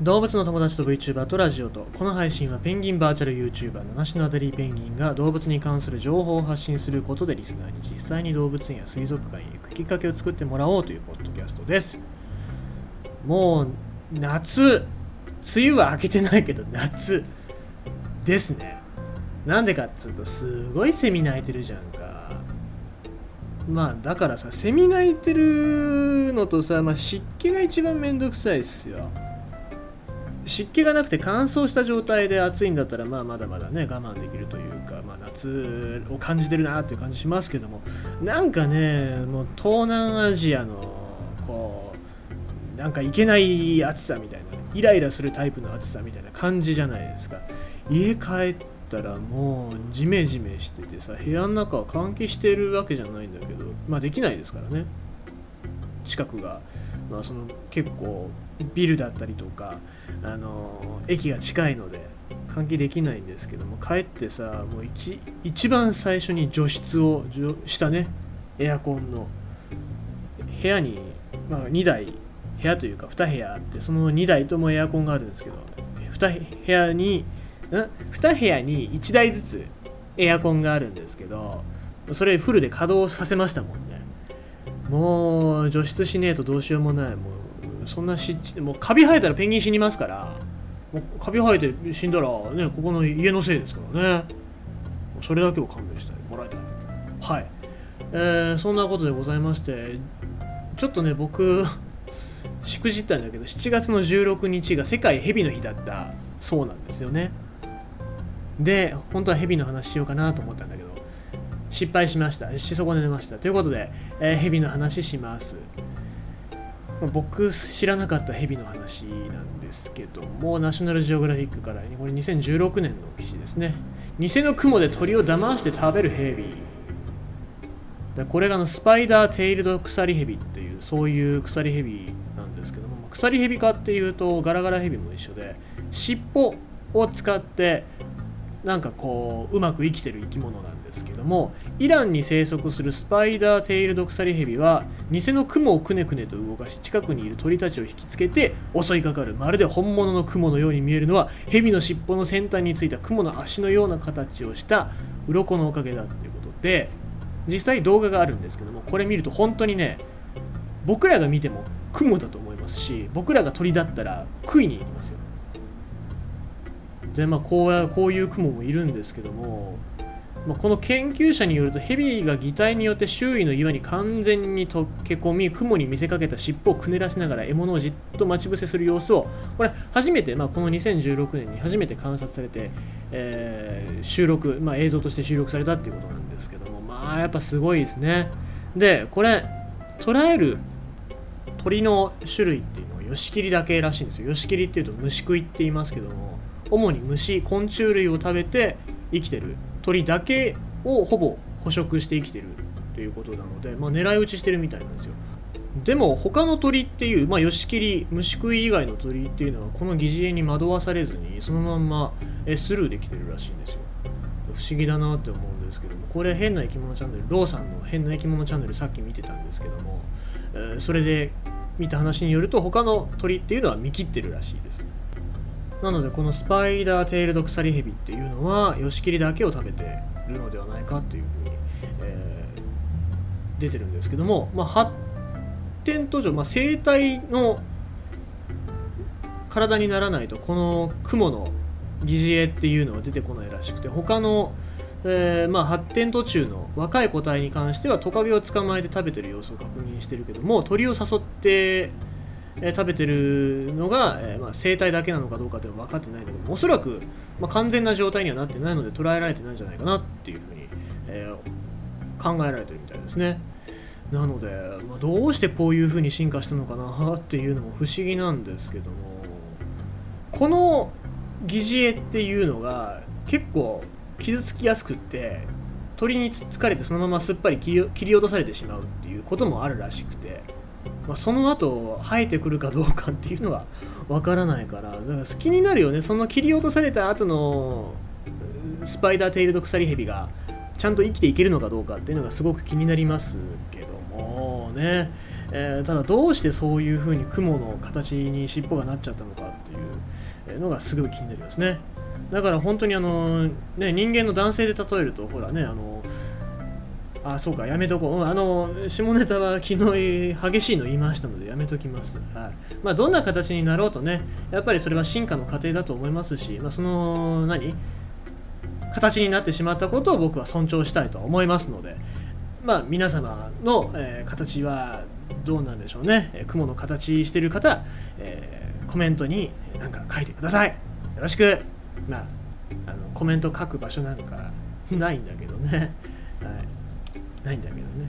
動物の友達と VTuber とラジオとこの配信はペンギンバーチャル YouTuber 七種のアデリーペンギンが動物に関する情報を発信することでリスナーに実際に動物園や水族館へ行くきっかけを作ってもらおうというポッドキャストです。もう夏。梅雨は明けてないけど夏ですね。なんでかっつうとすごいセミ鳴いてるじゃんか。まあだからさセミ鳴いてるのとさ、まあ、湿気が一番めんどくさいっすよ。湿気がなくて乾燥した状態で暑いんだったらまあまだまだね我慢できるというか、まあ、夏を感じてるなっていう感じしますけども。なんかねもう東南アジアのこうなんかいけない暑さみたいなイライラするタイプの暑さみたいな感じじゃないですか。家帰ったらもうジメジメしててさ部屋の中は換気してるわけじゃないんだけどまあできないですからね。近くが。まあ、その結構ビルだったりとかあの駅が近いので換気できないんですけども帰ってさもう一一番最初に除湿をしたねエアコンの部屋に、まあ、2台部屋というか2部屋あってその2台ともエアコンがあるんですけど 2, 部屋にん？2部屋に1台ずつエアコンがあるんですけどそれフルで稼働させましたもんもう除湿しねえとどうしようもない。もうそんな湿もうカビ生えたらペンギン死にますから。もうカビ生えて死んだらねここの家のせいですからね。それだけを勘弁してもらいたい。はい。えー、そんなことでございましてちょっとね僕しくじったんだけど7月の16日が世界ヘビの日だったそうなんですよね。で本当はヘビの話しようかなと思ったんだけど失敗しました。し損ねました。ということで、えー、ヘビの話します。僕知らなかったヘビの話なんですけどもナショナルジオグラフィックからこれ2016年の記事ですね。偽の雲で鳥を騙して食べるヘビこれがのスパイダーテイルド鎖ヘビっていうそういう鎖ヘビなんですけども鎖ヘビかっていうとガラガラヘビも一緒で尻尾を使ってなんかこううまく生きてる生き物なんですけどもイランに生息するスパイダーテイルドクサリヘビは偽の雲をくねくねと動かし近くにいる鳥たちを引きつけて襲いかかるまるで本物の雲のように見えるのはヘビの尻尾の先端についた雲の足のような形をした鱗のおかげだということで実際動画があるんですけどもこれ見ると本当にね僕らが見ても雲だと思いますし僕らが鳥だったら食いに行きますよでまあこうやこういう雲もいるんですけどもまあ、この研究者によるとヘビが擬態によって周囲の岩に完全に溶け込み雲に見せかけた尻尾をくねらせながら獲物をじっと待ち伏せする様子をこれ初めて、まあ、この2016年に初めて観察されて、えー、収録、まあ、映像として収録されたっていうことなんですけどもまあやっぱすごいですね。でこれ捉える鳥の種類っていうのはヨシキリだけらしいんですよ。ヨシキリっていうと虫食いって言いますけども主に虫昆虫類を食べて生きてる鳥だけをほぼ捕食して生きてるということなので、まあ、狙い撃ちしてるみたいなんですよ。でも他の鳥っていう、まあ、ヨシキリ虫食い以外の鳥っていうのはこの疑似餌に惑わされずにそのまんまスルーできてるらしいんですよ。不思議だなって思うんですけどもこれ変な生き物チャンネルローさんの変な生き物チャンネルさっき見てたんですけども、えー、それで見た話によると他の鳥っていうのは見切ってるらしいです。なのでこのスパイダーテールドクサリヘビっていうのはヨシキリだけを食べてるのではないかっていうふうに、えー、出てるんですけども、まあ、発展途上、まあ、生体の体にならないとこの雲の疑似餌っていうのは出てこないらしくて他の、えー、まあ、発展途中の若い個体に関してはトカゲを捕まえて食べてる様子を確認してるけども鳥を誘ってえ食べてるのが、えまあ、生体だけなのかどうかっていうのは分かってないんだけどおそらく、まあ、完全な状態にはなってないので捉えられてないんじゃないかなっていうふうに、え、考えられてるみたいですね。なので、まあ、どうしてこういうふうに進化したのかなっていうのも不思議なんですけどもこの疑似餌っていうのが結構傷つきやすくって鳥につつかれてそのまますっぱり切り落とされてしまうっていうこともあるらしくてまあ、その後生えてくるかどうかっていうのがわからないからだから好きになるよね。その切り落とされた後のスパイダーテイルドクサリヘビがちゃんと生きていけるのかどうかっていうのがすごく気になりますけどもね、えー、ただどうしてそういうふうに雲の形に尻尾がなっちゃったのかっていうのがすごい気になりますね。だから本当にあの、ね、人間の男性で例えるとほらねあのあそうかやめとこう、あの下ネタは昨日激しいの言いましたのでやめときます、はい。まあ、どんな形になろうとねやっぱりそれは進化の過程だと思いますし、まあ、その何？形になってしまったことを僕は尊重したいと思いますのでまあ皆様の、えー、形はどうなんでしょうね、雲の形してる方、えー、コメントに何か書いてください。よろしく。まああのコメント書く場所なんかないんだけどね。ないんだけどね。